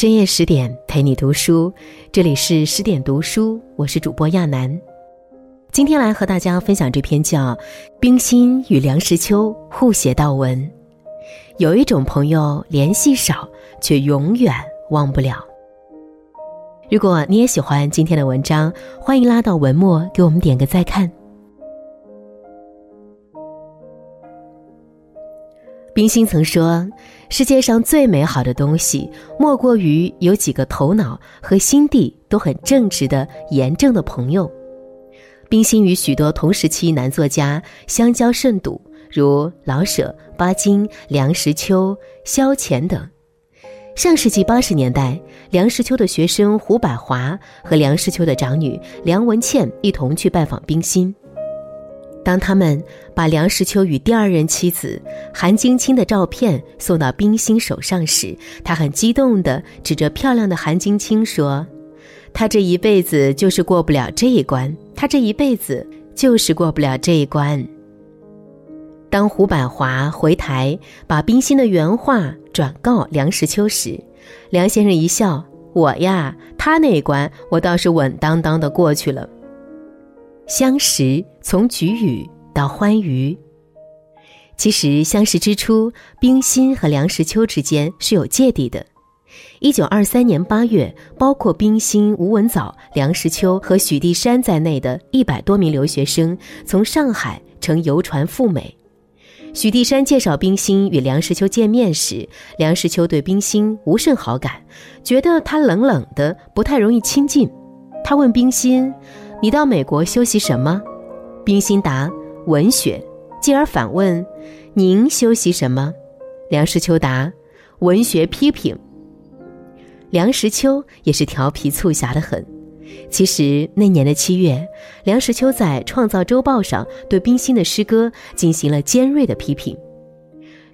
深夜十点陪你读书，这里是十点读书，我是主播亚楠。今天来和大家分享这篇叫《冰心与梁实秋互写悼文》。有一种朋友联系少，却永远忘不了。如果你也喜欢今天的文章，欢迎拉到文末给我们点个再看。冰心曾说：“世界上最美好的东西，莫过于有几个头脑和心地都很正直的严正的朋友。”冰心与许多同时期男作家相交甚笃，如老舍、巴金、梁实秋、萧乾等。上世纪八十年代，梁实秋的学生胡百华和梁实秋的长女梁文倩一同去拜访冰心。当他们把梁实秋与第二任妻子韩晶清的照片送到冰心手上时，他很激动地指着漂亮的韩晶清说：“他这一辈子就是过不了这一关，他这一辈子就是过不了这一关。”当胡百华回台把冰心的原话转告梁实秋时，梁先生一笑：“我呀，他那一关我倒是稳当当的过去了。”相识从举语到欢愉，其实相识之初，冰心和梁实秋之间是有芥蒂的。一九二三年八月，包括冰心、吴文藻、梁实秋和许地山在内的一百多名留学生从上海乘游船赴美。许地山介绍冰心与梁实秋见面时，梁实秋对冰心无甚好感，觉得她冷冷的，不太容易亲近。他问冰心。你到美国修习什么？冰心答：文学。继而反问：您修习什么？梁实秋答：文学批评。梁实秋也是调皮促狭的很。其实那年的七月，梁实秋在《创造周报》上对冰心的诗歌进行了尖锐的批评。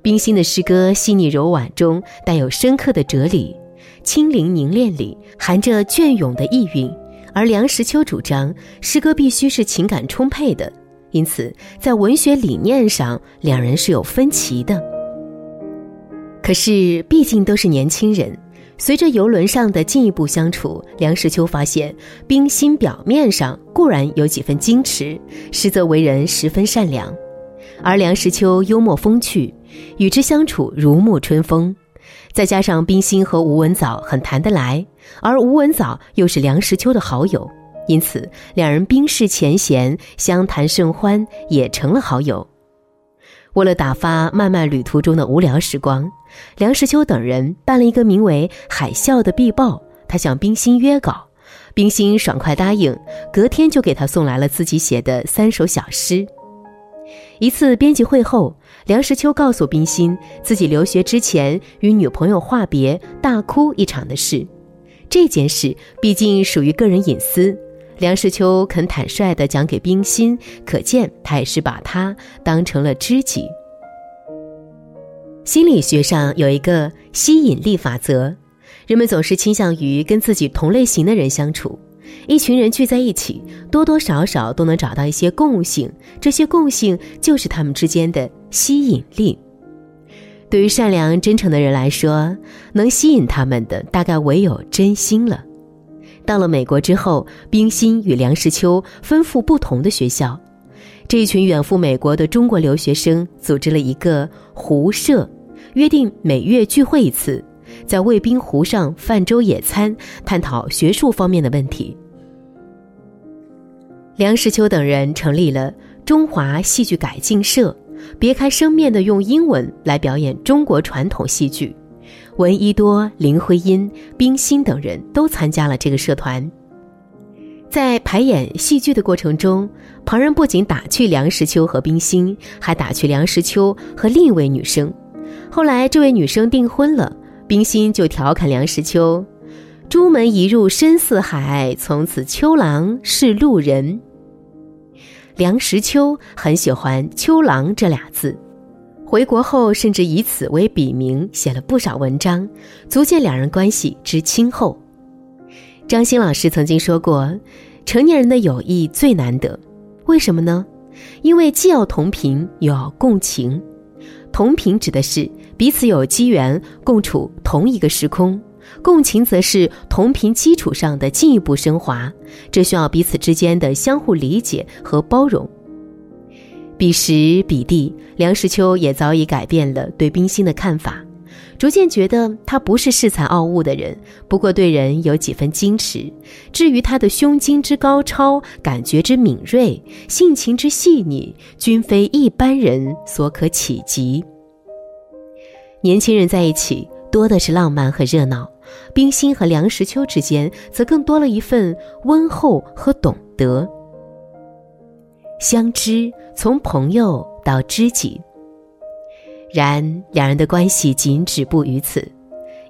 冰心的诗歌细腻柔婉中带有深刻的哲理，清灵凝练里含着隽永的意蕴。而梁实秋主张诗歌必须是情感充沛的，因此在文学理念上两人是有分歧的。可是毕竟都是年轻人，随着游轮上的进一步相处，梁实秋发现冰心表面上固然有几分矜持，实则为人十分善良，而梁实秋幽默风趣，与之相处如沐春风。再加上冰心和吴文藻很谈得来，而吴文藻又是梁实秋的好友，因此两人冰释前嫌，相谈甚欢，也成了好友。为了打发漫漫旅途中的无聊时光，梁实秋等人办了一个名为《海啸》的壁报，他向冰心约稿，冰心爽快答应，隔天就给他送来了自己写的三首小诗。一次编辑会后。梁实秋告诉冰心，自己留学之前与女朋友话别，大哭一场的事。这件事毕竟属于个人隐私，梁实秋肯坦率地讲给冰心，可见他也是把她当成了知己。心理学上有一个吸引力法则，人们总是倾向于跟自己同类型的人相处。一群人聚在一起，多多少少都能找到一些共性，这些共性就是他们之间的吸引力。对于善良真诚的人来说，能吸引他们的大概唯有真心了。到了美国之后，冰心与梁实秋分赴不同的学校，这一群远赴美国的中国留学生组织了一个湖社，约定每月聚会一次，在卫滨湖上泛舟野餐，探讨学术方面的问题。梁实秋等人成立了中华戏剧改进社，别开生面的用英文来表演中国传统戏剧。闻一多、林徽因、冰心等人都参加了这个社团。在排演戏剧的过程中，旁人不仅打趣梁实秋和冰心，还打趣梁实秋和另一位女生。后来，这位女生订婚了，冰心就调侃梁实秋。朱门一入深似海，从此秋郎是路人。梁实秋很喜欢“秋郎”这俩字，回国后甚至以此为笔名写了不少文章，足见两人关系之亲厚。张欣老师曾经说过：“成年人的友谊最难得，为什么呢？因为既要同频，又要共情。同频指的是彼此有机缘共处同一个时空。”共情则是同频基础上的进一步升华，这需要彼此之间的相互理解和包容。彼时彼地，梁实秋也早已改变了对冰心的看法，逐渐觉得他不是恃才傲物的人，不过对人有几分矜持。至于他的胸襟之高超、感觉之敏锐、性情之细腻，均非一般人所可企及。年轻人在一起，多的是浪漫和热闹。冰心和梁实秋之间，则更多了一份温厚和懂得。相知从朋友到知己，然两人的关系仅止步于此。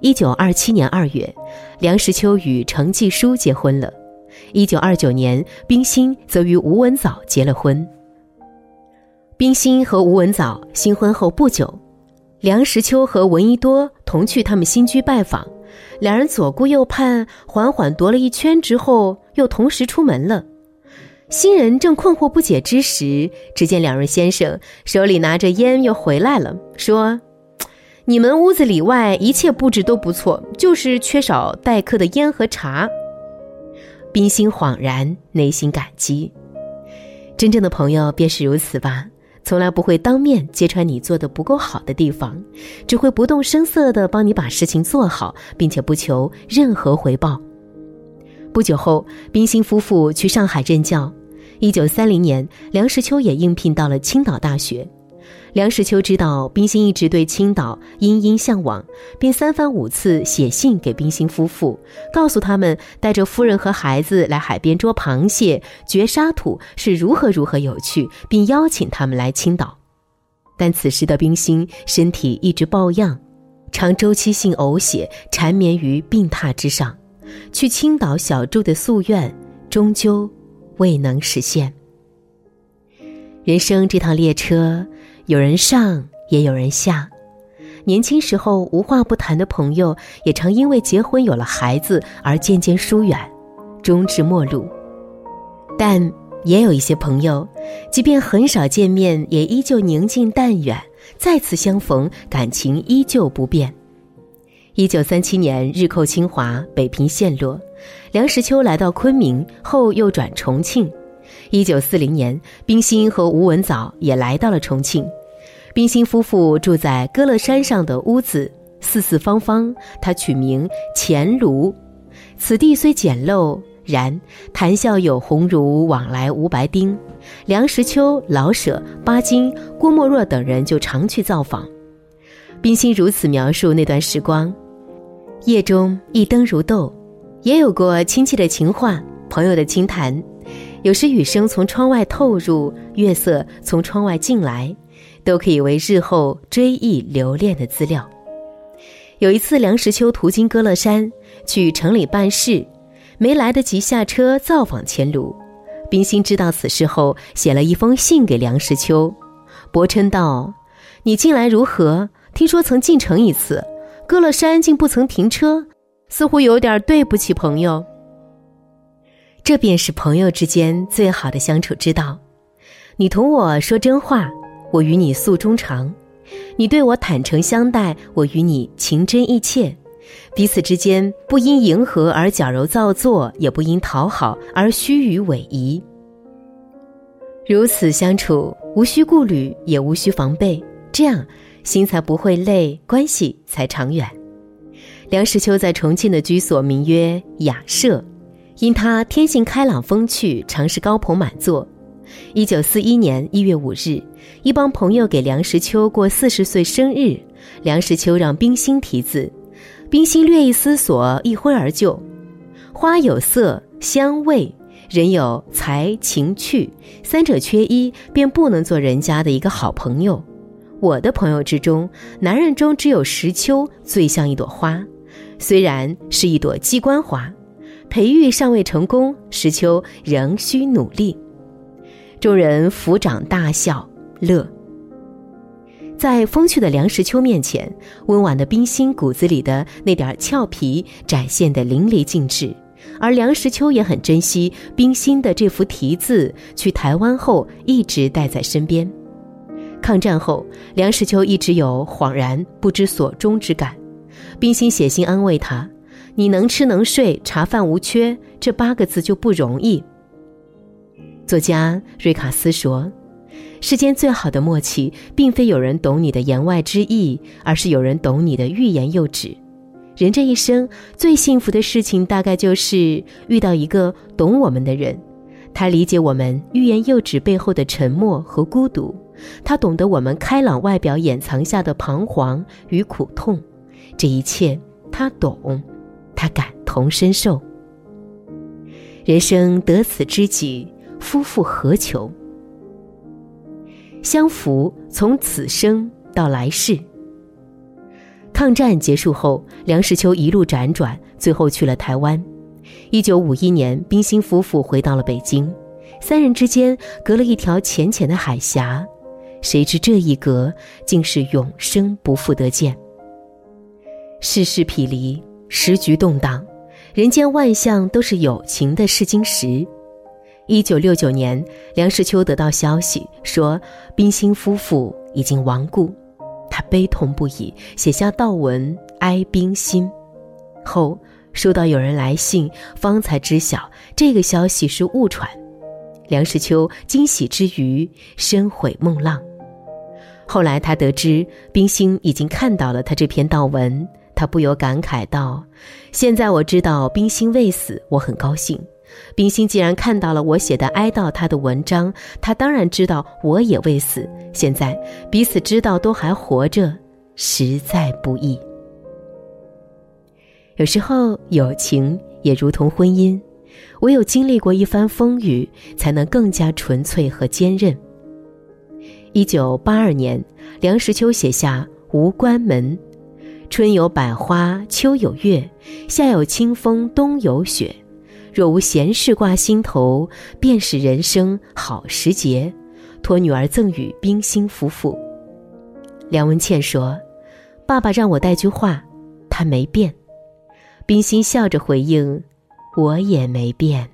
一九二七年二月，梁实秋与程继书结婚了。一九二九年，冰心则与吴文藻结了婚。冰心和吴文藻新婚后不久，梁实秋和闻一多同去他们新居拜访。两人左顾右盼，缓缓踱了一圈之后，又同时出门了。新人正困惑不解之时，只见两位先生手里拿着烟又回来了，说：“你们屋子里外一切布置都不错，就是缺少待客的烟和茶。”冰心恍然，内心感激。真正的朋友便是如此吧。从来不会当面揭穿你做的不够好的地方，只会不动声色的帮你把事情做好，并且不求任何回报。不久后，冰心夫妇去上海任教。一九三零年，梁实秋也应聘到了青岛大学。梁实秋知道冰心一直对青岛殷殷向往，便三番五次写信给冰心夫妇，告诉他们带着夫人和孩子来海边捉螃蟹、掘沙土是如何如何有趣，并邀请他们来青岛。但此时的冰心身体一直抱恙，常周期性呕血，缠绵于病榻之上，去青岛小住的夙愿终究未能实现。人生这趟列车。有人上，也有人下。年轻时候无话不谈的朋友，也常因为结婚有了孩子而渐渐疏远，终至陌路。但也有一些朋友，即便很少见面，也依旧宁静淡远；再次相逢，感情依旧不变。一九三七年，日寇侵华，北平陷落，梁实秋来到昆明后，又转重庆。一九四零年，冰心和吴文藻也来到了重庆。冰心夫妇住在歌乐山上的屋子，四四方方，他取名钱庐。此地虽简陋，然谈笑有鸿儒，往来无白丁。梁实秋、老舍、巴金、郭沫若等人就常去造访。冰心如此描述那段时光：夜中一灯如豆，也有过亲戚的情话，朋友的轻谈。有时雨声从窗外透入，月色从窗外进来，都可以为日后追忆留恋的资料。有一次，梁实秋途经歌乐山，去城里办事，没来得及下车造访钱庐。冰心知道此事后，写了一封信给梁实秋，伯琛道：“你近来如何？听说曾进城一次，歌乐山竟不曾停车，似乎有点对不起朋友。”这便是朋友之间最好的相处之道。你同我说真话，我与你诉衷肠；你对我坦诚相待，我与你情真意切。彼此之间不因迎合而矫揉造作，也不因讨好而虚与委蛇。如此相处，无需顾虑，也无需防备，这样心才不会累，关系才长远。梁实秋在重庆的居所名曰雅舍。因他天性开朗风趣，常是高朋满座。一九四一年一月五日，一帮朋友给梁实秋过四十岁生日，梁实秋让冰心题字，冰心略一思索，一挥而就。花有色香味，人有才情趣，三者缺一，便不能做人家的一个好朋友。我的朋友之中，男人中只有石秋最像一朵花，虽然是一朵鸡冠花。培育尚未成功，石秋仍需努力。众人抚掌大笑，乐。在风趣的梁实秋面前，温婉的冰心骨子里的那点俏皮展现得淋漓尽致。而梁实秋也很珍惜冰心的这幅题字，去台湾后一直带在身边。抗战后，梁实秋一直有恍然不知所终之感。冰心写信安慰他。你能吃能睡，茶饭无缺，这八个字就不容易。作家瑞卡斯说：“世间最好的默契，并非有人懂你的言外之意，而是有人懂你的欲言又止。人这一生最幸福的事情，大概就是遇到一个懂我们的人，他理解我们欲言又止背后的沉默和孤独，他懂得我们开朗外表掩藏下的彷徨与苦痛，这一切他懂。”他感同身受。人生得此知己，夫复何求？相扶从此生到来世。抗战结束后，梁实秋一路辗转，最后去了台湾。一九五一年，冰心夫妇回到了北京，三人之间隔了一条浅浅的海峡，谁知这一隔竟是永生不复得见。世事匹离。时局动荡，人间万象都是有情的试金石。一九六九年，梁实秋得到消息说冰心夫妇已经亡故，他悲痛不已，写下悼文哀冰心。后收到有人来信，方才知晓这个消息是误传。梁实秋惊喜之余，深悔梦浪。后来他得知冰心已经看到了他这篇悼文。他不由感慨道：“现在我知道冰心未死，我很高兴。冰心既然看到了我写的哀悼他的文章，他当然知道我也未死。现在彼此知道都还活着，实在不易。有时候友情也如同婚姻，唯有经历过一番风雨，才能更加纯粹和坚韧。”一九八二年，梁实秋写下《无关门》。春有百花，秋有月，夏有清风，冬有雪。若无闲事挂心头，便是人生好时节。托女儿赠与冰心夫妇。梁文倩说：“爸爸让我带句话，他没变。”冰心笑着回应：“我也没变。”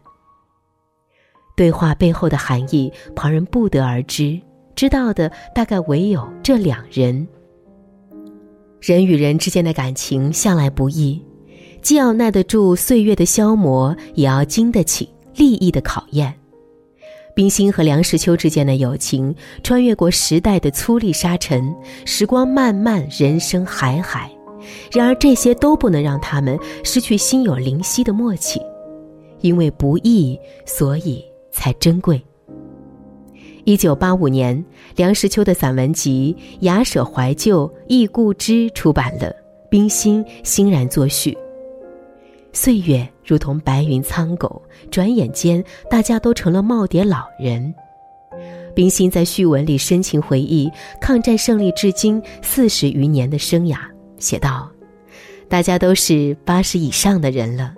对话背后的含义，旁人不得而知，知道的大概唯有这两人。人与人之间的感情向来不易，既要耐得住岁月的消磨，也要经得起利益的考验。冰心和梁实秋之间的友情，穿越过时代的粗砺沙尘，时光漫漫，人生海海。然而这些都不能让他们失去心有灵犀的默契，因为不易，所以才珍贵。一九八五年，梁实秋的散文集《雅舍怀旧忆故知》出版了，冰心欣然作序。岁月如同白云苍狗，转眼间大家都成了耄耋老人。冰心在序文里深情回忆抗战胜利至今四十余年的生涯，写道：“大家都是八十以上的人了，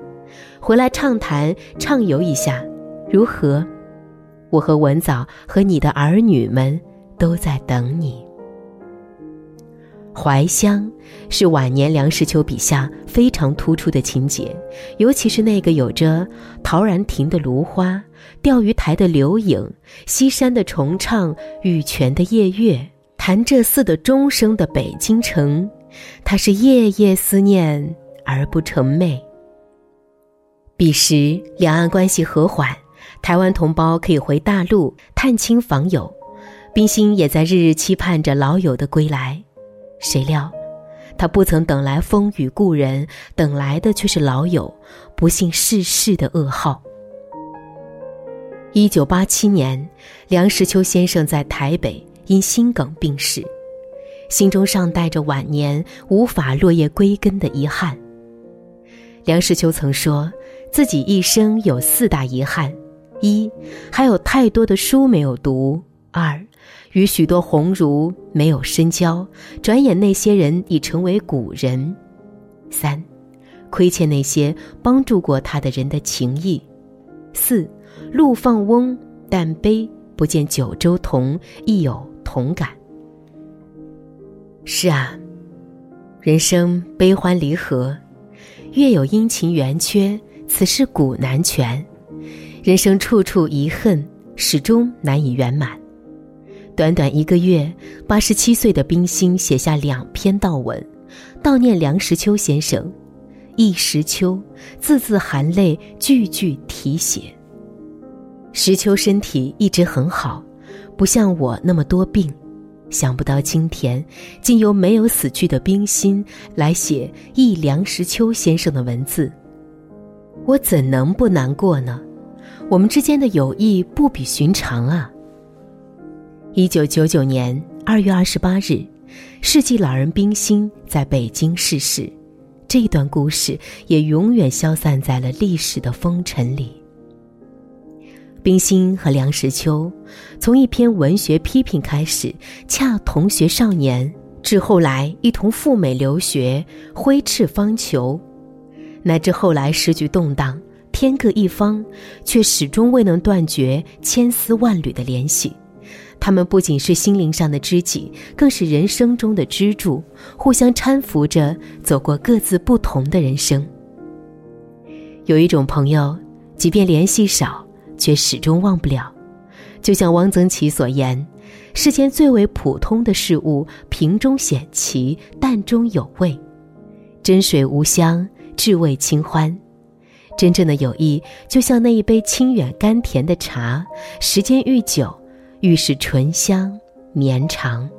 回来畅谈畅游一下，如何？”我和文藻和你的儿女们都在等你。怀乡是晚年梁实秋笔下非常突出的情节，尤其是那个有着陶然亭的芦花、钓鱼台的柳影、西山的重唱、玉泉的夜月、潭柘寺的钟声的北京城，他是夜夜思念而不成寐。彼时两岸关系和缓。台湾同胞可以回大陆探亲访友，冰心也在日日期盼着老友的归来。谁料，他不曾等来风雨故人，等来的却是老友不幸逝世的噩耗。一九八七年，梁实秋先生在台北因心梗病逝，心中尚带着晚年无法落叶归根的遗憾。梁实秋曾说自己一生有四大遗憾。一，还有太多的书没有读；二，与许多鸿儒没有深交，转眼那些人已成为古人；三，亏欠那些帮助过他的人的情谊；四，路放翁，但悲不见九州同，亦有同感。是啊，人生悲欢离合，月有阴晴圆缺，此事古难全。人生处处遗恨，始终难以圆满。短短一个月，八十七岁的冰心写下两篇悼文，悼念梁实秋先生。一石秋，字字含泪，句句提血。石秋身体一直很好，不像我那么多病。想不到今天，竟由没有死去的冰心来写忆梁实秋先生的文字，我怎能不难过呢？我们之间的友谊不比寻常啊！一九九九年二月二十八日，世纪老人冰心在北京逝世，这段故事也永远消散在了历史的风尘里。冰心和梁实秋，从一篇文学批评开始，恰同学少年，至后来一同赴美留学，挥斥方遒，乃至后来时局动荡，天各一方，却始终未能断绝千丝万缕的联系。他们不仅是心灵上的知己，更是人生中的支柱，互相搀扶着走过各自不同的人生。有一种朋友，即便联系少。却始终忘不了，就像汪曾祺所言：“世间最为普通的事物，瓶中显奇，淡中有味，真水无香，至味清欢。真正的友谊，就像那一杯清远甘甜的茶，时间愈久，愈是醇香绵长。”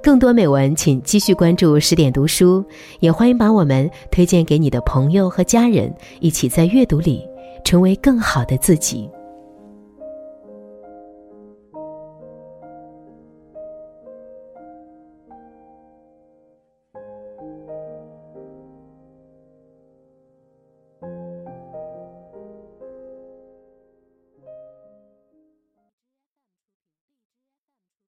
更多美文，请继续关注十点读书，也欢迎把我们推荐给你的朋友和家人，一起在阅读里成为更好的自己。